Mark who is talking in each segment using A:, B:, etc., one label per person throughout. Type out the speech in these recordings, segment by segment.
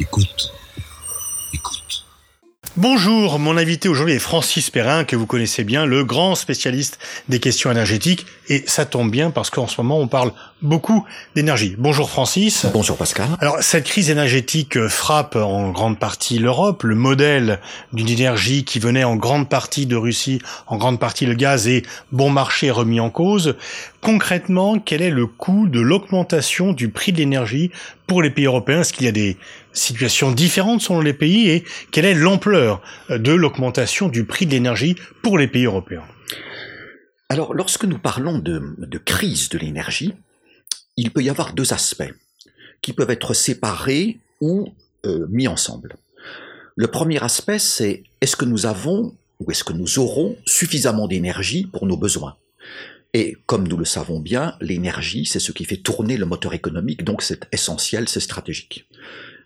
A: Écoute. Écoute.
B: Bonjour, mon invité aujourd'hui est Francis Perrin, que vous connaissez bien, le grand spécialiste des questions énergétiques. Et ça tombe bien parce qu'en ce moment, on parle beaucoup d'énergie. Bonjour Francis.
C: Bonjour Pascal.
B: Alors, cette crise énergétique euh, frappe en grande partie l'Europe. Le modèle d'une énergie qui venait en grande partie de Russie, en grande partie le gaz est bon marché remis en cause. Concrètement, quel est le coût de l'augmentation du prix de l'énergie pour les pays européens? Est-ce qu'il y a des situations différentes selon les pays et quelle est l'ampleur de l'augmentation du prix de l'énergie pour les pays européens?
C: Alors, lorsque nous parlons de, de crise de l'énergie, il peut y avoir deux aspects qui peuvent être séparés ou euh, mis ensemble. Le premier aspect, c'est est-ce que nous avons ou est-ce que nous aurons suffisamment d'énergie pour nos besoins? Et comme nous le savons bien, l'énergie, c'est ce qui fait tourner le moteur économique, donc c'est essentiel, c'est stratégique.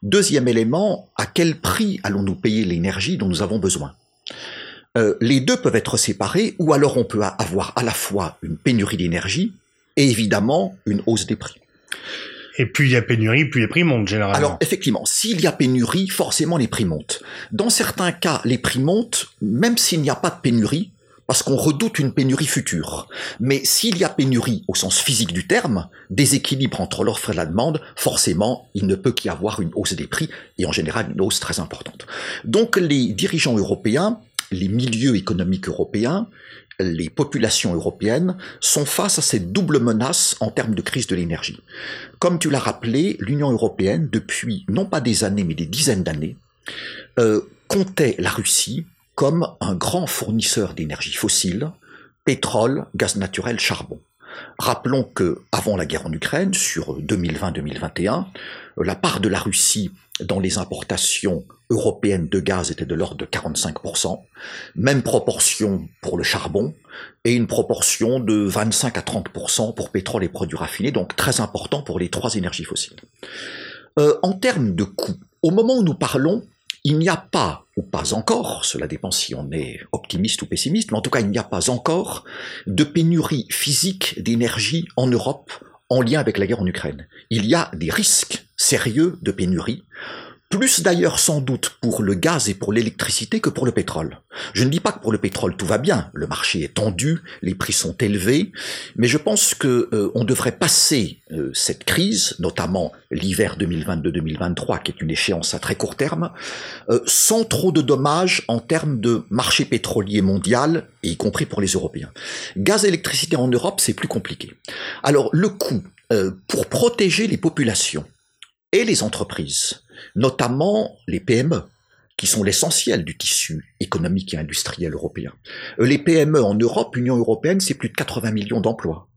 C: Deuxième élément, à quel prix allons-nous payer l'énergie dont nous avons besoin? Euh, Les deux peuvent être séparés, ou alors on peut avoir à la fois une pénurie d'énergie et évidemment une hausse des prix.
B: Et plus il y a pénurie, plus les prix montent généralement.
C: Alors effectivement, s'il y a pénurie, forcément les prix montent. Dans certains cas, les prix montent, même s'il n'y a pas de pénurie, parce qu'on redoute une pénurie future. Mais s'il y a pénurie au sens physique du terme, déséquilibre entre l'offre et la demande, forcément, il ne peut qu'y avoir une hausse des prix, et en général une hausse très importante. Donc les dirigeants européens, les milieux économiques européens, les populations européennes sont face à cette double menace en termes de crise de l'énergie. Comme tu l'as rappelé, l'Union européenne, depuis non pas des années, mais des dizaines d'années, euh, comptait la Russie comme un grand fournisseur d'énergie fossile, pétrole, gaz naturel, charbon. Rappelons que avant la guerre en Ukraine, sur 2020-2021, la part de la Russie dans les importations européennes de gaz était de l'ordre de 45%, même proportion pour le charbon, et une proportion de 25 à 30% pour pétrole et produits raffinés, donc très important pour les trois énergies fossiles. Euh, en termes de coûts, au moment où nous parlons, il n'y a pas, ou pas encore, cela dépend si on est optimiste ou pessimiste, mais en tout cas il n'y a pas encore de pénurie physique d'énergie en Europe en lien avec la guerre en Ukraine. Il y a des risques sérieux de pénurie plus d'ailleurs sans doute pour le gaz et pour l'électricité que pour le pétrole. Je ne dis pas que pour le pétrole tout va bien, le marché est tendu, les prix sont élevés, mais je pense que euh, on devrait passer euh, cette crise, notamment l'hiver 2022-2023, qui est une échéance à très court terme, euh, sans trop de dommages en termes de marché pétrolier mondial, y compris pour les Européens. Gaz et électricité en Europe, c'est plus compliqué. Alors le coût pour protéger les populations et les entreprises notamment les PME, qui sont l'essentiel du tissu économique et industriel européen. Euh, les PME en Europe, Union européenne, c'est plus de 80 millions d'emplois.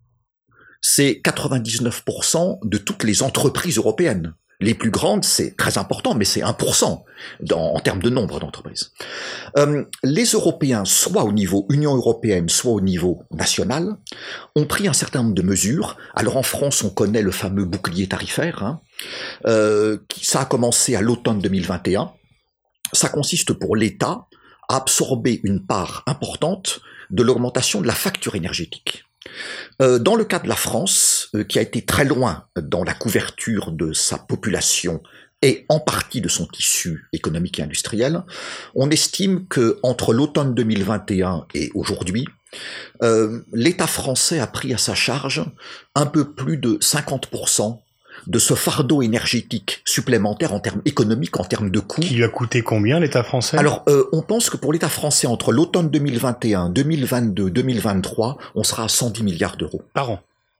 C: C'est 99% de toutes les entreprises européennes. Les plus grandes, c'est très important, mais c'est 1% en termes de nombre d'entreprises. Euh, les Européens, soit au niveau Union européenne, soit au niveau national, ont pris un certain nombre de mesures. Alors en France, on connaît le fameux bouclier tarifaire. Hein. Euh, ça a commencé à l'automne 2021. Ça consiste pour l'État à absorber une part importante de l'augmentation de la facture énergétique. Euh, dans le cas de la France, euh, qui a été très loin dans la couverture de sa population et en partie de son tissu économique et industriel, on estime que entre l'automne 2021 et aujourd'hui, euh, l'État français a pris à sa charge un peu plus de 50% de ce fardeau énergétique supplémentaire en termes économiques, en termes de coûts.
B: Qui lui a coûté combien l'État français?
C: Alors, euh, on pense que pour l'État français, entre l'automne 2021, 2022, 2023, on sera à 110 milliards d'euros.
B: Par an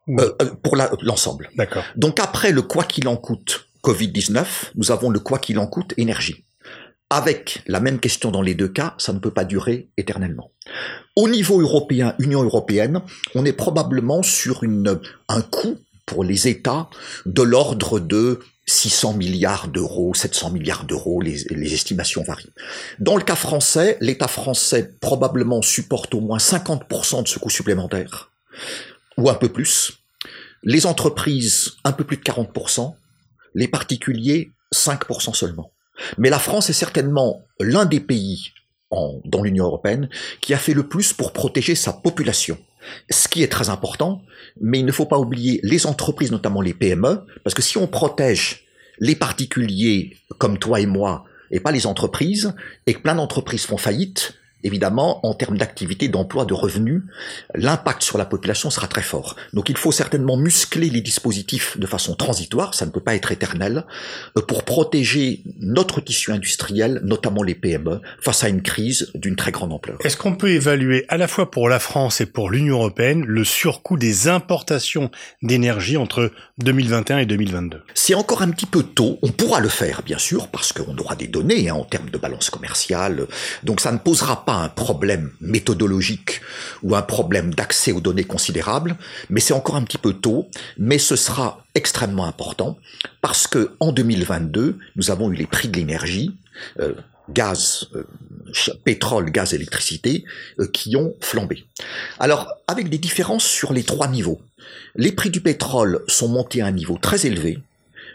C: euh, euh, Pour l'ensemble.
B: D'accord.
C: Donc après le quoi qu'il en coûte Covid-19, nous avons le quoi qu'il en coûte énergie. Avec la même question dans les deux cas, ça ne peut pas durer éternellement. Au niveau européen, Union européenne, on est probablement sur une, un coût pour les États de l'ordre de 600 milliards d'euros, 700 milliards d'euros, les, estimations varient. Dans le cas français, l'État français probablement supporte au moins 50% de ce coût supplémentaire, ou un peu plus. Les entreprises, un peu plus de 40%. Les particuliers, 5% seulement. Mais la France est certainement l'un des pays dans l'Union européenne qui a fait le plus pour protéger sa population ce qui est très important, mais il ne faut pas oublier les entreprises, notamment les PME, parce que si on protège les particuliers comme toi et moi, et pas les entreprises, et que plein d'entreprises font faillite, évidemment, en termes d'activité, d'emploi, de revenus, l'impact sur la population sera très fort. Donc il faut certainement muscler les dispositifs de façon transitoire, ça ne peut pas être éternel, euh, pour protéger notre tissu industriel, notamment les PME, face à une crise d'une très grande ampleur.
B: Est-ce qu'on peut évaluer à la fois pour la France et pour l'Union européenne le surcoût des importations d'énergie entre 2021 et 2022
C: C'est encore un petit peu tôt, on pourra le faire bien sûr, parce qu'on aura des données hein, en termes de balance commerciale, donc ça ne posera pas un problème méthodologique ou un problème d'accès aux données considérable, mais c'est encore un petit peu tôt, mais ce sera extrêmement important parce que en 2022, nous avons eu les prix de l'énergie, euh, gaz, euh, pétrole, gaz, électricité, euh, qui ont flambé. Alors, avec des différences sur les trois niveaux. Les prix du pétrole sont montés à un niveau très élevé,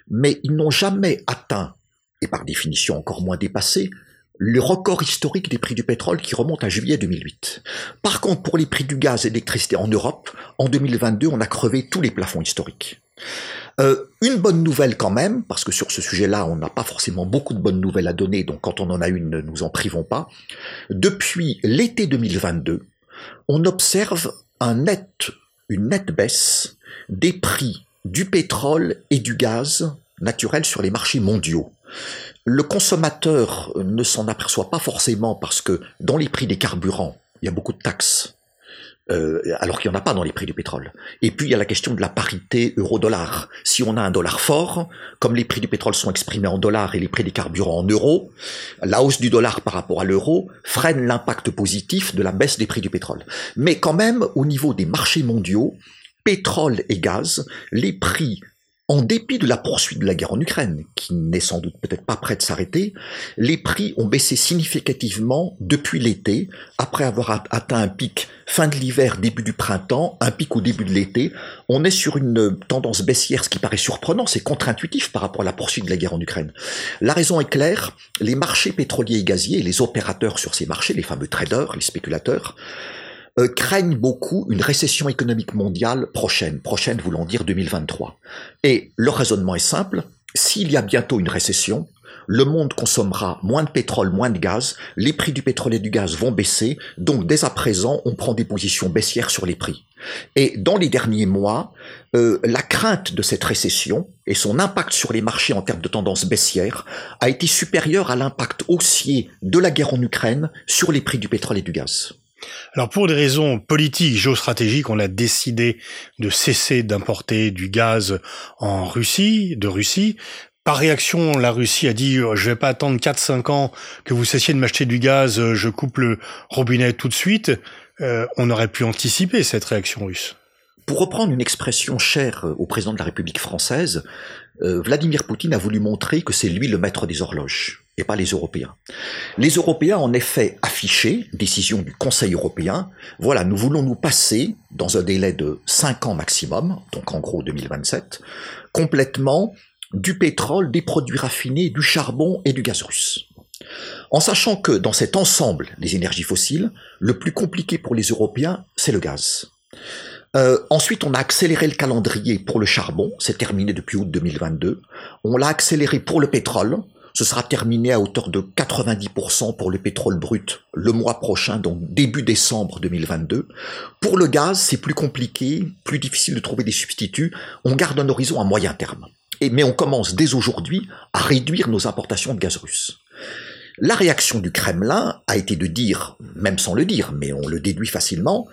C: mais ils n'ont jamais atteint, et par définition encore moins dépassé, le record historique des prix du pétrole qui remonte à juillet 2008. Par contre, pour les prix du gaz et de l'électricité en Europe, en 2022, on a crevé tous les plafonds historiques. Euh, une bonne nouvelle quand même, parce que sur ce sujet-là, on n'a pas forcément beaucoup de bonnes nouvelles à donner, donc quand on en a une, ne nous en privons pas. Depuis l'été 2022, on observe un une nette baisse des prix du pétrole et du gaz naturel sur les marchés mondiaux. Le consommateur ne s'en aperçoit pas forcément parce que dans les prix des carburants, il y a beaucoup de taxes. Euh, alors qu'il n'y en a pas dans les prix du pétrole. Et puis il y a la question de la parité euro-dollar. Si on a un dollar fort, comme les prix du pétrole sont exprimés en dollars et les prix des carburants en euros, la hausse du dollar par rapport à l'euro freine l'impact positif de la baisse des prix du pétrole. Mais quand même, au niveau des marchés mondiaux, pétrole et gaz, les prix en dépit de la poursuite de la guerre en Ukraine, qui n'est sans doute peut-être pas près de s'arrêter, les prix ont baissé significativement depuis l'été, après avoir atteint un pic fin de l'hiver, début du printemps, un pic au début de l'été. On est sur une tendance baissière, ce qui paraît surprenant, c'est contre-intuitif par rapport à la poursuite de la guerre en Ukraine. La raison est claire, les marchés pétroliers et gaziers, les opérateurs sur ces marchés, les fameux traders, les spéculateurs, euh, craignent beaucoup une récession économique mondiale prochaine, prochaine voulant dire 2023. Et le raisonnement est simple, s'il y a bientôt une récession, le monde consommera moins de pétrole, moins de gaz, les prix du pétrole et du gaz vont baisser, donc dès à présent, on prend des positions baissières sur les prix. Et dans les derniers mois, euh, la crainte de cette récession et son impact sur les marchés en termes de tendance baissière a été supérieur à l'impact haussier de la guerre en Ukraine sur les prix du pétrole et du gaz.
B: Alors pour des raisons politiques, géostratégiques, on a décidé de cesser d'importer du gaz en Russie, de Russie. Par réaction, la Russie a dit je vais pas attendre 4-5 ans que vous cessiez de m'acheter du gaz, je coupe le robinet tout de suite. Euh, on aurait pu anticiper cette réaction russe.
C: Pour reprendre une expression chère au président de la République française, euh, Vladimir Poutine a voulu montrer que c'est lui le maître des horloges et pas les Européens. Les Européens, en effet, affiché, décision du Conseil européen, voilà, nous voulons nous passer, dans un délai de 5 ans maximum, donc en gros 2027, complètement du pétrole, des produits raffinés, du charbon et du gaz russe. En sachant que dans cet ensemble des énergies fossiles, le plus compliqué pour les Européens, c'est le gaz. Euh, ensuite, on a accéléré le calendrier pour le charbon, c'est terminé depuis août 2022. On l'a accéléré pour le pétrole, ce sera terminé à hauteur de 90% pour le pétrole brut le mois prochain, donc début décembre 2022. Pour le gaz, c'est plus compliqué, plus difficile de trouver des substituts. On garde un horizon à moyen terme. Et, mais on commence dès aujourd'hui à réduire nos importations de gaz russe. La réaction du Kremlin a été de dire, même sans le dire, mais on le déduit facilement,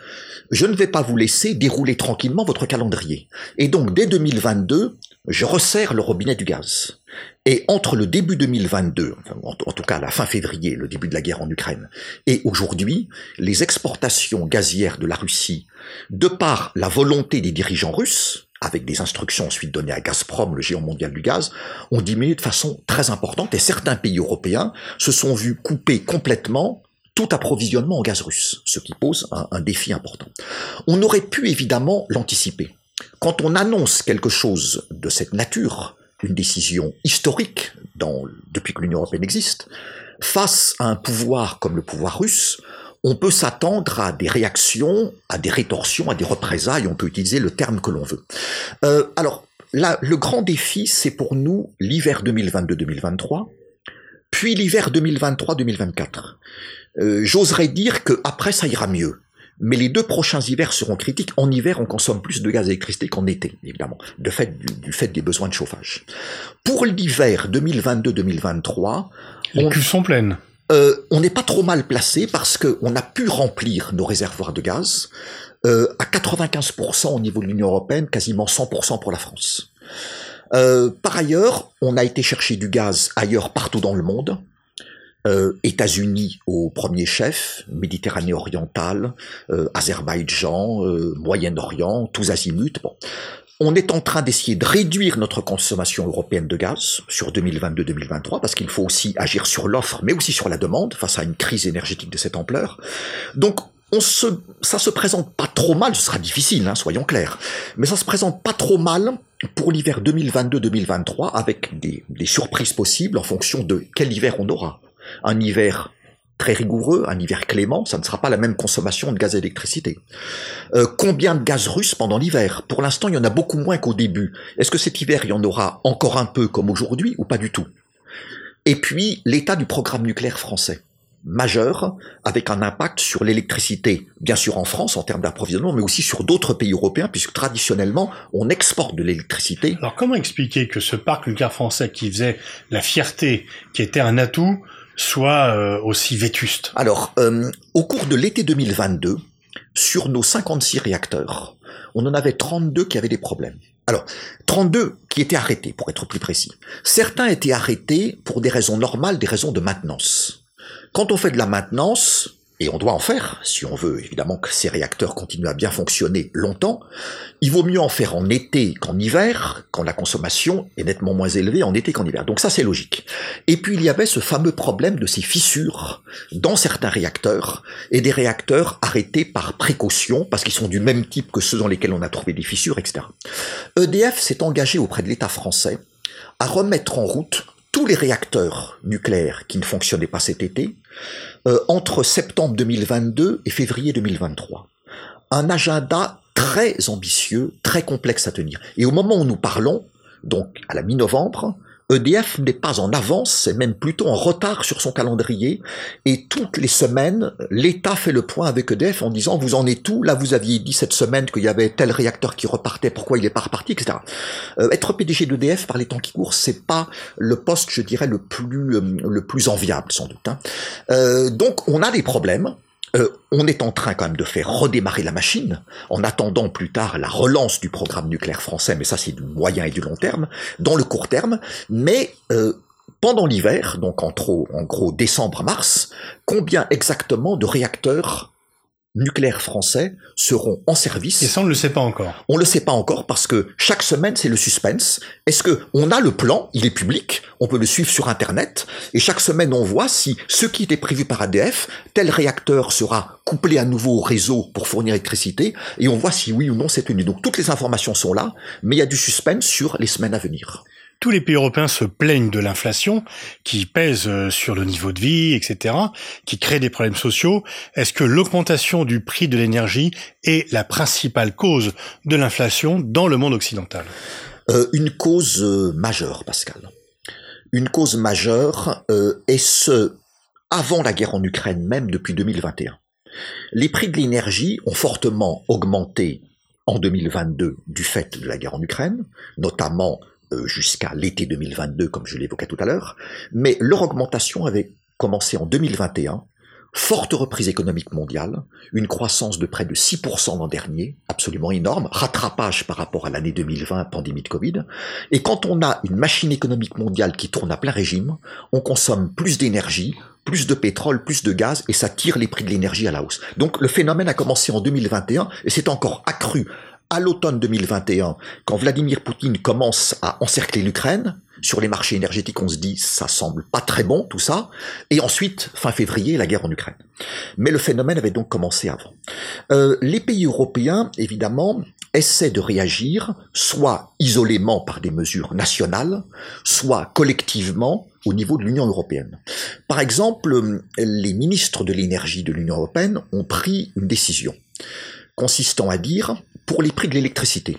C: je ne vais pas vous laisser dérouler tranquillement votre calendrier. Et donc dès 2022, je resserre le robinet du gaz. Et entre le début 2022, en, tout cas la fin février, le début de la guerre en Ukraine, et aujourd'hui, les exportations gazières de la Russie, de par la volonté des dirigeants russes, avec des instructions ensuite données à Gazprom, le géant mondial du gaz, ont diminué de façon très importante et certains pays européens se sont vus couper complètement tout approvisionnement en gaz russe, ce qui pose un, défi important. On aurait pu évidemment l'anticiper. Quand on annonce quelque chose de cette nature, une décision historique depuis que l'Union européenne existe, face à un pouvoir comme le pouvoir russe, on peut s'attendre à des réactions, à des rétorsions, à des représailles, on peut utiliser le terme que l'on veut. Euh, alors, là, le grand défi, c'est pour nous l'hiver 2022-2023, puis l'hiver 2023-2024. Euh, J'oserais dire que après ça ira mieux. Mais les deux prochains hivers seront critiques. En hiver, on consomme plus de gaz d'électricité qu'en été, évidemment, de fait, du, fait des besoins de chauffage. Pour l'hiver 2022-2023,
B: les cuves sont pleines.
C: Euh, on n'est pas trop mal placé parce qu'on a pu remplir nos réservoirs de gaz euh, à 95% au niveau de l'Union européenne, quasiment 100% pour la France. Euh, par ailleurs, on a été chercher du gaz ailleurs partout dans le monde. États-Unis au premier chef, Méditerranée orientale, Azerbaïdjan, Moyen-Orient, tous azimuts. On est en train d'essayer de réduire notre consommation européenne de gaz sur 2022-2023 parce qu'il faut aussi agir sur l'offre mais aussi sur la demande face à une crise énergétique de cette ampleur. Donc on se, ça se présente pas trop mal, ce sera difficile, hein, soyons clairs, mais ça se présente pas trop mal pour l'hiver 2022-2023 avec des, des surprises possibles en fonction de quel hiver on aura. Un hiver très rigoureux, un hiver clément, ça ne sera pas la même consommation de gaz et d'électricité. Euh, combien de gaz russe pendant l'hiver? Pour l'instant, il y en a beaucoup moins qu'au début. Est-ce que cet hiver, il y en aura encore un peu comme aujourd'hui ou pas du tout? Et puis, l'état du programme nucléaire français majeur, avec un impact sur l'électricité, bien sûr en France en termes d'approvisionnement, mais aussi sur d'autres pays européens, puisque traditionnellement, on exporte de l'électricité.
B: Alors comment expliquer que ce parc nucléaire français qui faisait la fierté, qui était un atout, soit euh, aussi vétuste
C: Alors, euh, au cours de l'été 2022, sur nos 56 réacteurs, on en avait 32 qui avaient des problèmes. Alors, 32 qui étaient arrêtés, pour être plus précis. Certains étaient arrêtés pour des raisons normales, des raisons de maintenance. Quand on fait de la maintenance, et on doit en faire, si on veut évidemment que ces réacteurs continuent à bien fonctionner longtemps, il vaut mieux en faire en été qu'en hiver, quand la consommation est nettement moins élevée en été qu'en hiver. Donc ça c'est logique. Et puis il y avait ce fameux problème de ces fissures dans certains réacteurs, et des réacteurs arrêtés par précaution, parce qu'ils sont du même type que ceux dans lesquels on a trouvé des fissures, etc. EDF s'est engagé auprès de l'État français à remettre en route tous les réacteurs nucléaires qui ne fonctionnaient pas cet été euh, entre septembre 2022 et février 2023. Un agenda très ambitieux, très complexe à tenir. Et au moment où nous parlons, donc à la mi-novembre, EDF n'est pas en avance, c'est même plutôt en retard sur son calendrier. Et toutes les semaines, l'État fait le point avec EDF en disant vous en êtes tout Là, vous aviez dit cette semaine qu'il y avait tel réacteur qui repartait, pourquoi il n'est pas reparti, etc. Euh, être PDG d'EDF par les temps qui courent, c'est pas le poste, je dirais, le plus euh, le plus enviable sans doute. Hein. Euh, donc, on a des problèmes. Euh, on est en train quand même de faire redémarrer la machine, en attendant plus tard la relance du programme nucléaire français, mais ça c'est du moyen et du long terme, dans le court terme, mais euh, pendant l'hiver, donc en, en gros décembre-mars, combien exactement de réacteurs nucléaires français seront en service.
B: Et ça, on ne le sait pas encore.
C: On ne le sait pas encore parce que chaque semaine, c'est le suspense. Est-ce que on a le plan? Il est public. On peut le suivre sur Internet. Et chaque semaine, on voit si ce qui était prévu par ADF, tel réacteur sera couplé à nouveau au réseau pour fournir l'électricité. Et on voit si oui ou non c'est tenu. Donc toutes les informations sont là, mais il y a du suspense sur les semaines à venir
B: tous les pays européens se plaignent de l'inflation qui pèse euh, sur le niveau de vie, etc., qui crée des problèmes sociaux. Est-ce que l'augmentation du prix de l'énergie est la principale cause de l'inflation dans le monde occidental?
C: Euh, Une cause euh, majeure, Pascal. Une cause majeure, euh, et ce, avant la guerre en Ukraine même, depuis 2021. Les prix de l'énergie ont fortement augmenté en 2022 du fait de la guerre en Ukraine, notamment jusqu'à l'été 2022, comme je l'évoquais tout à l'heure, mais leur augmentation avait commencé en 2021, forte reprise économique mondiale, une croissance de près de 6% l'an dernier, absolument énorme, rattrapage par rapport à l'année 2020, pandémie de Covid, et quand on a une machine économique mondiale qui tourne à plein régime, on consomme plus d'énergie, plus de pétrole, plus de gaz, et ça tire les prix de l'énergie à la hausse. Donc le phénomène a commencé en 2021 et s'est encore accru à l'automne 2021, quand Vladimir Poutine commence à encercler l'Ukraine, sur les marchés énergétiques, on se dit ça semble pas très bon tout ça, et ensuite fin février la guerre en Ukraine. Mais le phénomène avait donc commencé avant. Euh, les pays européens, évidemment, essaient de réagir, soit isolément par des mesures nationales, soit collectivement au niveau de l'Union européenne. Par exemple, les ministres de l'énergie de l'Union européenne ont pris une décision consistant à dire pour les prix de l'électricité.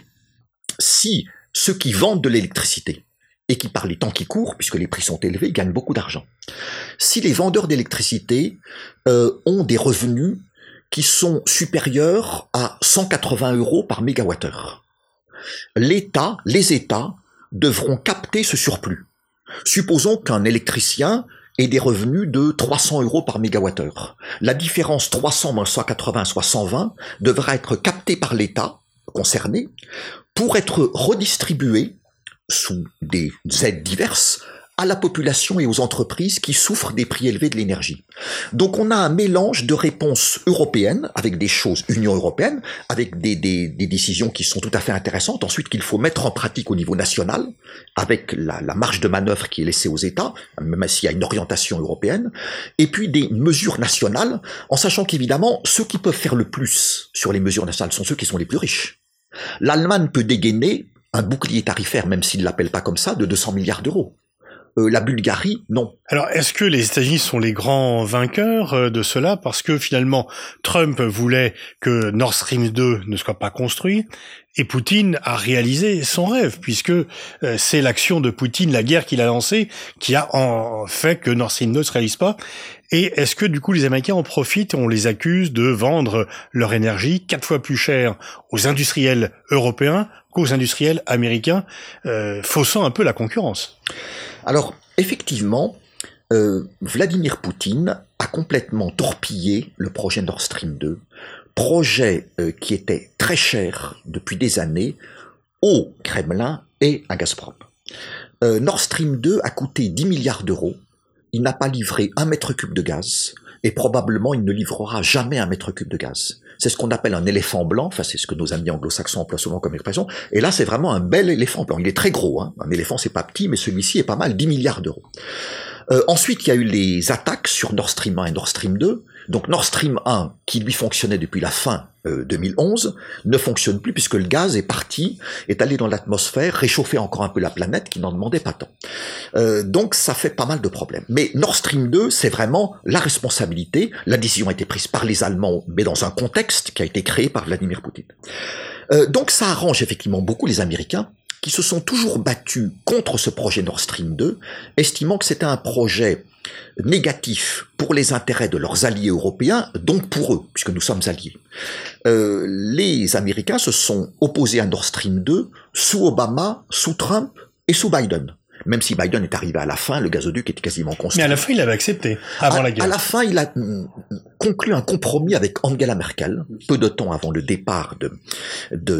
C: Si ceux qui vendent de l'électricité et qui, par les temps qui courent, puisque les prix sont élevés, gagnent beaucoup d'argent. Si les vendeurs d'électricité euh, ont des revenus qui sont supérieurs à 180 euros par mégawattheure, l'État, les États devront capter ce surplus. Supposons qu'un électricien ait des revenus de 300 euros par mégawattheure. La différence 300 moins 180 soit 120 devra être captée par l'État concerné pour être redistribuée sous des aides diverses à la population et aux entreprises qui souffrent des prix élevés de l'énergie. Donc on a un mélange de réponses européennes, avec des choses Union européenne, avec des, des, des décisions qui sont tout à fait intéressantes, ensuite qu'il faut mettre en pratique au niveau national, avec la, la marge de manœuvre qui est laissée aux États, même s'il y a une orientation européenne, et puis des mesures nationales, en sachant qu'évidemment, ceux qui peuvent faire le plus sur les mesures nationales sont ceux qui sont les plus riches. L'Allemagne peut dégainer un bouclier tarifaire, même s'il ne l'appelle pas comme ça, de 200 milliards d'euros. Euh, la Bulgarie, non.
B: Alors, est-ce que les États-Unis sont les grands vainqueurs euh, de cela? Parce que finalement Trump voulait que Nord Stream 2 ne soit pas construit et Poutine a réalisé son rêve puisque euh, c'est l'action de Poutine, la guerre qu'il a lancée, qui a en fait que Nord Stream 2 ne se réalise pas. Et est-ce que du coup les Américains en profitent on les accuse de vendre leur énergie quatre fois plus cher aux industriels européens qu'aux industriels américains, euh, faussant un peu la concurrence?
C: Alors, effectivement, euh, Vladimir Poutine a complètement torpillé le projet Nord Stream 2, projet euh, qui était très cher depuis des années au Kremlin et à Gazprom. Euh, Nord Stream 2 a coûté 10 milliards d'euros il n'a pas livré un mètre cube de gaz, et probablement il ne livrera jamais un mètre cube de gaz. C'est ce qu'on appelle un éléphant blanc, enfin c'est ce que nos amis anglo-saxons emploient souvent comme expression, et là c'est vraiment un bel éléphant blanc. Il est très gros, hein. un éléphant c'est pas petit, mais celui-ci est pas mal, 10 milliards d'euros. Euh, ensuite, il y a eu les attaques sur Nord Stream 1 et Nord Stream 2. Donc Nord Stream 1, qui lui fonctionnait depuis la fin euh, 2011, ne fonctionne plus puisque le gaz est parti, est allé dans l'atmosphère, réchauffer encore un peu la planète qui n'en demandait pas tant. Euh, donc ça fait pas mal de problèmes. Mais Nord Stream 2, c'est vraiment la responsabilité. La décision a été prise par les Allemands, mais dans un contexte qui a été créé par Vladimir Poutine. Euh, donc ça arrange effectivement beaucoup les Américains qui se sont toujours battus contre ce projet Nord Stream 2, estimant que c'était un projet négatif pour les intérêts de leurs alliés européens, donc pour eux, puisque nous sommes alliés. Euh, les Américains se sont opposés à Nord Stream 2 sous Obama, sous Trump et sous Biden. Même si Biden est arrivé à la fin, le gazoduc était quasiment construit.
B: Mais à la fin, il avait accepté, avant
C: à,
B: la guerre.
C: À la fin, il a conclu un compromis avec Angela Merkel, peu de temps avant le départ de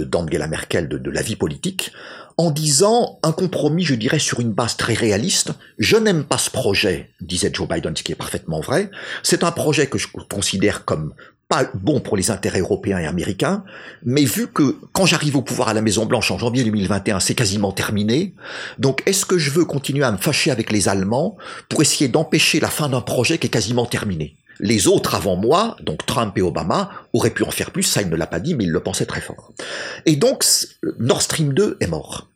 C: d'Angela de, Merkel de, de la vie politique, en disant un compromis, je dirais, sur une base très réaliste. Je n'aime pas ce projet, disait Joe Biden, ce qui est parfaitement vrai. C'est un projet que je considère comme pas bon pour les intérêts européens et américains, mais vu que quand j'arrive au pouvoir à la Maison Blanche en janvier 2021, c'est quasiment terminé, donc est-ce que je veux continuer à me fâcher avec les Allemands pour essayer d'empêcher la fin d'un projet qui est quasiment terminé? Les autres avant moi, donc Trump et Obama, auraient pu en faire plus, ça il ne l'a pas dit, mais il le pensait très fort. Et donc Nord Stream 2 est mort.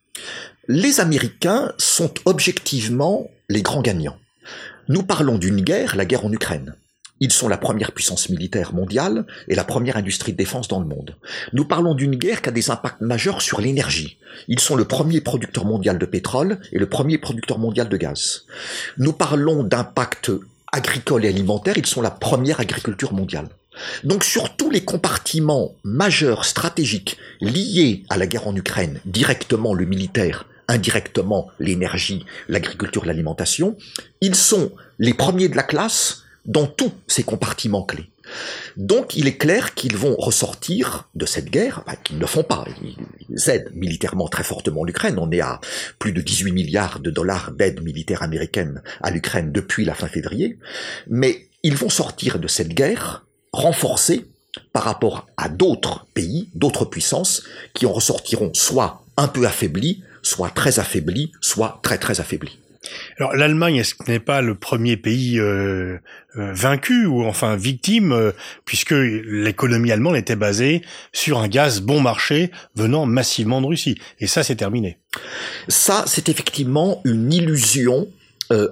C: Les Américains sont objectivement les grands gagnants. Nous parlons d'une guerre, la guerre en Ukraine. Ils sont la première puissance militaire mondiale et la première industrie de défense dans le monde. Nous parlons d'une guerre qui a des impacts majeurs sur l'énergie. Ils sont le premier producteur mondial de pétrole et le premier producteur mondial de gaz. Nous parlons d'impact agricole et alimentaire, ils sont la première agriculture mondiale. Donc sur tous les compartiments majeurs stratégiques liés à la guerre en Ukraine, directement le militaire, indirectement l'énergie, l'agriculture, l'alimentation, ils sont les premiers de la classe dans tous ces compartiments clés. Donc il est clair qu'ils vont ressortir de cette guerre, bah, qu'ils ne font pas. Ils aident militairement très fortement l'Ukraine. On est à plus de 18 milliards de dollars d'aide militaire américaine à l'Ukraine depuis la fin février. Mais ils vont sortir de cette guerre renforcés par rapport à d'autres pays, d'autres puissances, qui en ressortiront soit un peu affaiblis, soit très affaiblis, soit très très affaiblis.
B: Alors l'Allemagne, est-ce n'est pas le premier pays euh, euh, vaincu ou enfin victime, euh, puisque l'économie allemande était basée sur un gaz bon marché venant massivement de Russie, et ça c'est terminé.
C: Ça, c'est effectivement une illusion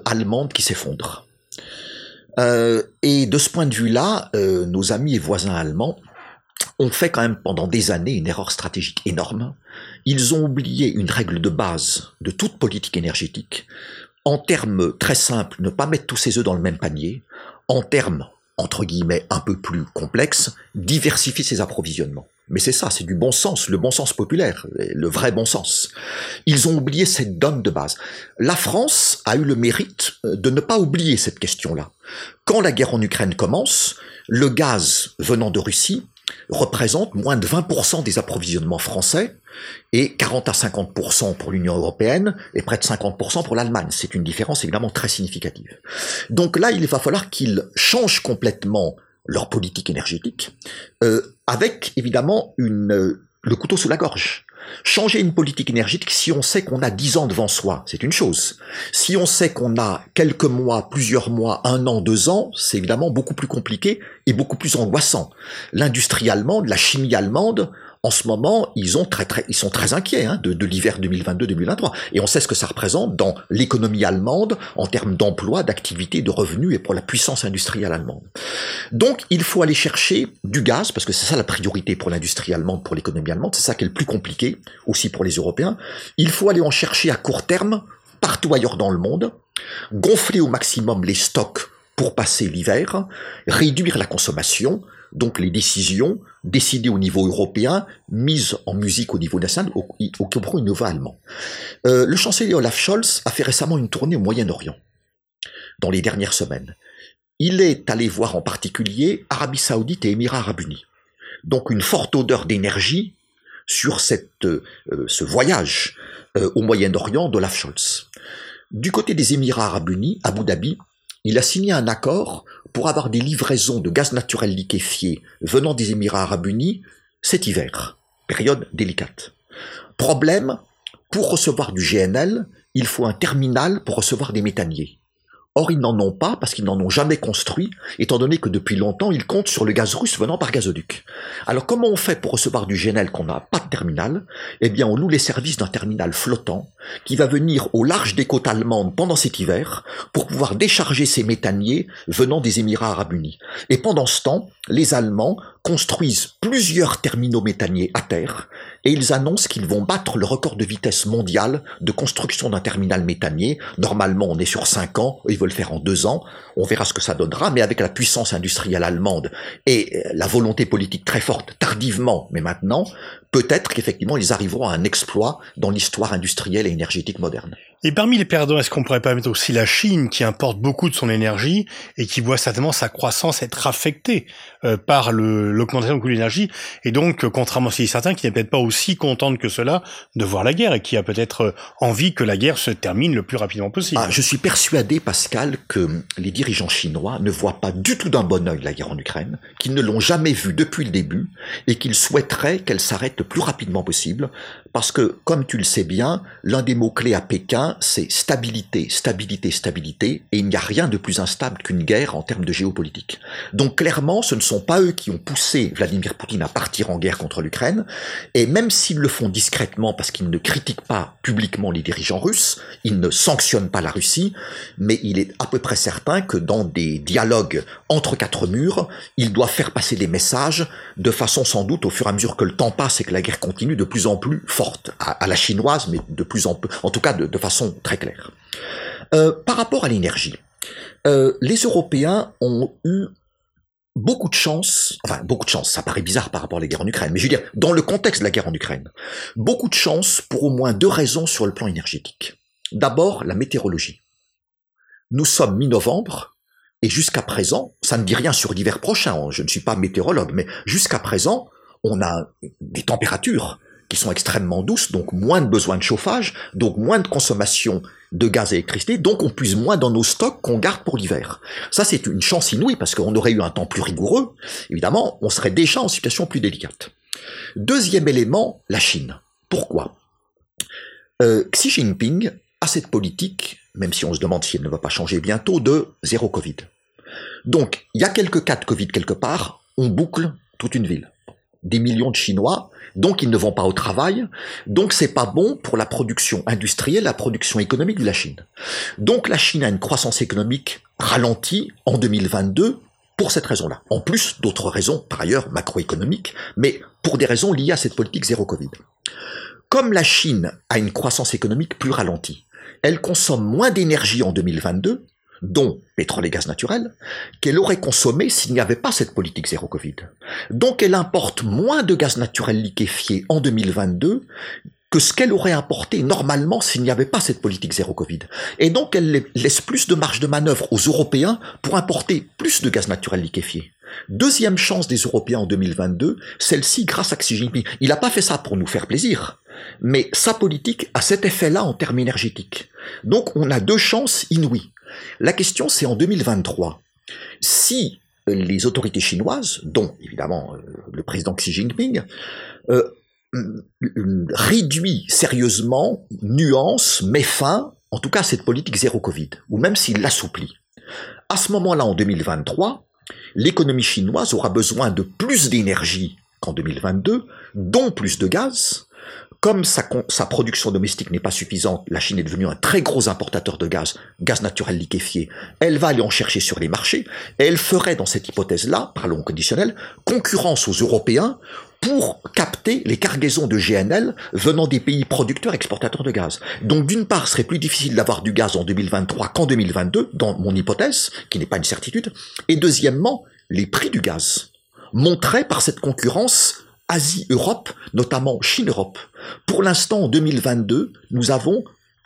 C: allemande qui s'effondre. et de ce point de vue-là, nos amis et voisins allemands ont fait quand même pendant des années une erreur stratégique énorme. Ils ont oublié une règle de base de toute politique énergétique. En termes très simples, ne pas mettre tous ses œufs dans le même panier. En termes, entre guillemets, un peu plus complexes, diversifier ses approvisionnements. Mais c'est ça, c'est du bon sens, le bon sens populaire, le vrai bon sens. Ils ont oublié cette donne de base. La France a eu le mérite euh, de ne pas oublier cette question-là. Quand la guerre en Ukraine commence, le gaz venant de Russie représente moins de 20% des approvisionnements français et 40 à 50% pour l'Union européenne et près de 50% pour l'Allemagne. C'est une différence évidemment très significative. Donc là, il va falloir qu'ils changent complètement leur politique énergétique, euh, avec évidemment euh, le couteau sous la gorge. Changer une politique énergétique, si on sait qu'on a dix ans devant soi, c'est une chose. Si on sait qu'on a quelques mois, plusieurs mois, un an, deux ans, c'est évidemment beaucoup plus compliqué et beaucoup plus angoissant. L'industrie allemande, la chimie allemande, en ce moment, ils, sont très inquiets hein, de, de l'hiver 2022-2023. Et on sait ce que ça représente dans l'économie allemande en termes d'emploi, d'activité, de revenus et pour la puissance industrielle allemande. Donc, il faut aller chercher du gaz, parce que c'est ça la priorité pour l'industrie allemande, pour l'économie allemande. C'est ça qui est le plus compliqué, aussi pour les Européens. Il faut aller en chercher à court terme, partout ailleurs dans le monde, gonfler au maximum les stocks pour passer l'hiver, réduire la consommation, donc les décisions décidées au niveau européen, mises en musique au niveau national, au, au, au niveau allemand. Euh, le chancelier Olaf Scholz a fait récemment une tournée au Moyen-Orient, dans les dernières semaines. Il est allé voir en particulier Arabie Saoudite et Émirats Arabes Unis. Donc une forte odeur d'énergie sur euh, ce voyage euh, au Moyen-Orient d'Olaf Scholz. Du côté des Émirats Arabes Unis, Abu Dhabi, il a signé un accord pour avoir des livraisons de gaz naturel liquéfié venant des Émirats arabes unis cet hiver, période délicate. Problème, pour recevoir du GNL, il faut un terminal pour recevoir des méthaniers. Or, ils n'en ont pas parce qu'ils n'en ont jamais construit, étant donné que depuis longtemps, ils comptent sur le gaz russe venant par gazoduc. Alors, comment on fait pour recevoir du GNL qu'on n'a pas de terminal? Eh bien, on loue les services d'un terminal flottant qui va venir au large des côtes allemandes pendant cet hiver pour pouvoir décharger ces méthaniers venant des Émirats arabes unis. Et pendant ce temps, les Allemands construisent plusieurs terminaux méthaniers à terre et ils annoncent qu'ils vont battre le record de vitesse mondiale de construction d'un terminal méthanier. Normalement, on est sur 5 ans, ils veulent le faire en 2 ans. On verra ce que ça donnera, mais avec la puissance industrielle allemande et la volonté politique très forte, tardivement, mais maintenant, peut-être qu'effectivement ils arriveront à un exploit dans l'histoire industrielle et énergétique moderne.
B: Et parmi les perdants, est-ce qu'on pourrait pas mettre aussi la Chine qui importe beaucoup de son énergie et qui voit certainement sa croissance être affectée euh, par l'augmentation du coût de l'énergie? Et donc, contrairement à certains, qui n'est peut-être pas aussi contente que cela de voir la guerre et qui a peut-être euh, envie que la guerre se termine le plus rapidement possible.
C: Ah, je suis persuadé, Pascal, que les dirigeants chinois ne voient pas du tout d'un bon oeil la guerre en Ukraine, qu'ils ne l'ont jamais vue depuis le début et qu'ils souhaiteraient qu'elle s'arrête le plus rapidement possible parce que, comme tu le sais bien, l'un des mots-clés à Pékin, c'est stabilité, stabilité, stabilité, et il n'y a rien de plus instable qu'une guerre en termes de géopolitique. Donc clairement, ce ne sont pas eux qui ont poussé Vladimir Poutine à partir en guerre contre l'Ukraine, et même s'ils le font discrètement parce qu'ils ne critiquent pas publiquement les dirigeants russes, ils ne sanctionnent pas la Russie, mais il est à peu près certain que dans des dialogues entre quatre murs, ils doivent faire passer des messages de façon sans doute au fur et à mesure que le temps passe et que la guerre continue de plus en plus forte à, la chinoise, mais de plus en plus, en tout cas de, façon très claire. Euh, par rapport à l'énergie, euh, les Européens ont eu beaucoup de chance, enfin beaucoup de chance, ça paraît bizarre par rapport à la guerre en Ukraine, mais je veux dire, dans le contexte de la guerre en Ukraine, beaucoup de chance pour au moins deux raisons sur le plan énergétique. D'abord, la météorologie. Nous sommes mi-novembre, et jusqu'à présent, ça ne dit rien sur l'hiver prochain, je ne suis pas météorologue, mais jusqu'à présent, on a des températures sont extrêmement douces, donc moins de besoin de chauffage, donc moins de consommation de gaz et d'électricité, donc on puise moins dans nos stocks qu'on garde pour l'hiver. Ça, c'est une chance inouïe parce qu'on aurait eu un temps plus rigoureux. Évidemment, on serait déjà en situation plus délicate. Deuxième élément, la Chine. Pourquoi? Euh, Xi Jinping a cette politique, même si on se demande si elle ne va pas changer bientôt, de zéro Covid. Donc, il y a quelques cas de Covid quelque part, on boucle toute une ville. Des millions de Chinois donc ils ne vont pas au travail, donc c'est pas bon pour la production industrielle, la production économique de la Chine. Donc la Chine a une croissance économique ralentie en 2022 pour cette raison-là. En plus d'autres raisons, par ailleurs macroéconomiques, mais pour des raisons liées à cette politique zéro Covid. Comme la Chine a une croissance économique plus ralentie, elle consomme moins d'énergie en 2022, dont pétrole et gaz naturel, qu'elle aurait consommé s'il n'y avait pas cette politique zéro Covid. Donc elle importe moins de gaz naturel liquéfié en 2022 que ce qu'elle aurait importé normalement s'il n'y avait pas cette politique zéro Covid. Et donc elle laisse plus de marge de manœuvre aux Européens pour importer plus de gaz naturel liquéfié. Deuxième chance des Européens en 2022, celle-ci grâce à Xi Jinping. Il n'a pas fait ça pour nous faire plaisir, mais sa politique a cet effet-là en termes énergétiques. Donc on a deux chances inouïes. La question c'est en 2023, si les autorités chinoises, dont évidemment euh, le président Xi Jinping, euh, réduit sérieusement, nuance, met fin, en tout cas cette politique zéro Covid, ou même s'il l'assouplit. À ce moment-là, en 2023, l'économie chinoise aura besoin de plus d'énergie qu'en 2022, dont plus de gaz. Comme sa, production domestique n'est pas suffisante, la Chine est devenue un très gros importateur de gaz, gaz naturel liquéfié. Elle va aller en chercher sur les marchés et elle ferait dans cette hypothèse-là, par long conditionnel, concurrence aux Européens pour capter les cargaisons de GNL venant des pays producteurs exportateurs de gaz. Donc d'une part, ce serait plus difficile d'avoir du gaz en 2023 qu'en 2022, dans mon hypothèse, qui n'est pas une certitude, et deuxièmement, les prix du gaz monteraient par cette concurrence Asie-Europe, notamment Chine-Europe. Pour l'instant, en 2022, nous avons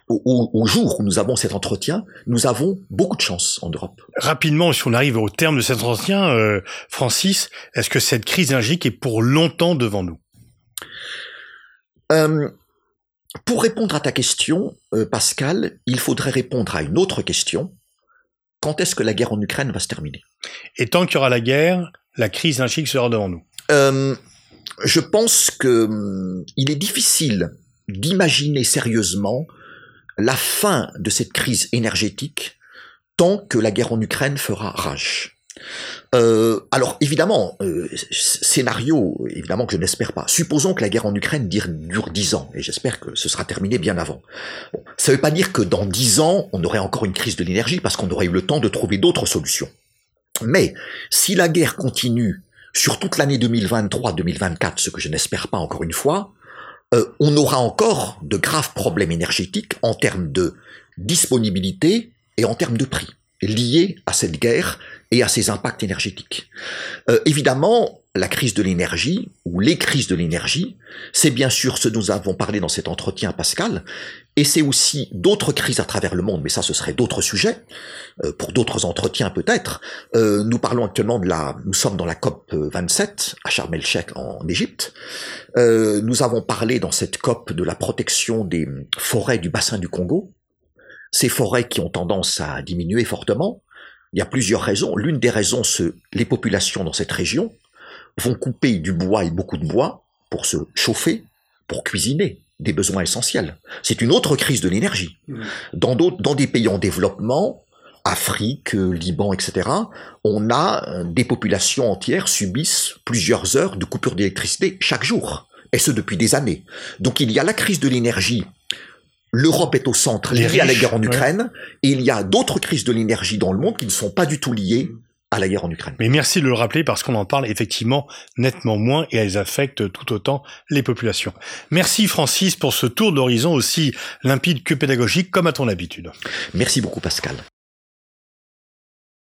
C: au, jour où nous avons cet entretien, nous avons beaucoup de chance en Europe.
B: Rapidement, si on arrive au terme de cet entretien, euh, Francis, est-ce que cette crise énergique est pour longtemps devant nous?
C: Euh, Pour répondre à ta question, euh, Pascal, il faudrait répondre à une autre question. Quand est-ce que la guerre en Ukraine va se terminer?
B: Et tant qu'il y aura la guerre, la crise énergique sera devant nous?
C: Je pense que hum, il est difficile d'imaginer sérieusement la fin de cette crise énergétique tant que la guerre en Ukraine fera rage. Euh, alors évidemment, euh, scénario évidemment que je n'espère pas. Supposons que la guerre en Ukraine dure dix ans, et j'espère que ce sera terminé bien avant. Ça ne veut pas dire que dans dix ans, on aurait encore une crise de l'énergie, parce qu'on aurait eu le temps de trouver d'autres solutions. Mais si la guerre continue sur toute l'année 2023-2024, ce que je n'espère pas encore une fois, euh, on aura encore de graves problèmes énergétiques en termes de disponibilité et en termes de prix liés à cette guerre et à ses impacts énergétiques. Euh, évidemment, la crise de l'énergie, ou les crises de l'énergie, c'est bien sûr ce dont nous avons parlé dans cet entretien, Pascal, et c'est aussi d'autres crises à travers le monde, mais ça ce serait d'autres sujets, euh, pour d'autres entretiens peut-être. Euh, nous parlons actuellement de la, nous sommes dans la COP 27 à Sharm el-Sheikh en Égypte. Euh, nous avons parlé dans cette COP de la protection des forêts du bassin du Congo, ces forêts qui ont tendance à diminuer fortement. Il y a plusieurs raisons. L'une des raisons, c'est les populations dans cette région vont couper du bois et beaucoup de bois pour se chauffer, pour cuisiner des besoins essentiels. C'est une autre crise de l'énergie. Mmh. Dans, dans des pays en développement, Afrique, Liban, etc., on a euh, des populations entières subissent plusieurs heures de coupure d'électricité chaque jour, et ce depuis des années. Donc il y a la crise de l'énergie. L'Europe est au centre liée à la guerre en Ukraine, et il y a d'autres crises de l'énergie dans le monde qui ne sont pas du tout liées à la guerre en Ukraine.
B: Mais merci de le rappeler parce qu'on en parle effectivement nettement moins et elles affectent tout autant les populations. Merci Francis pour ce tour d'horizon aussi limpide que pédagogique comme à ton habitude.
C: Merci beaucoup Pascal.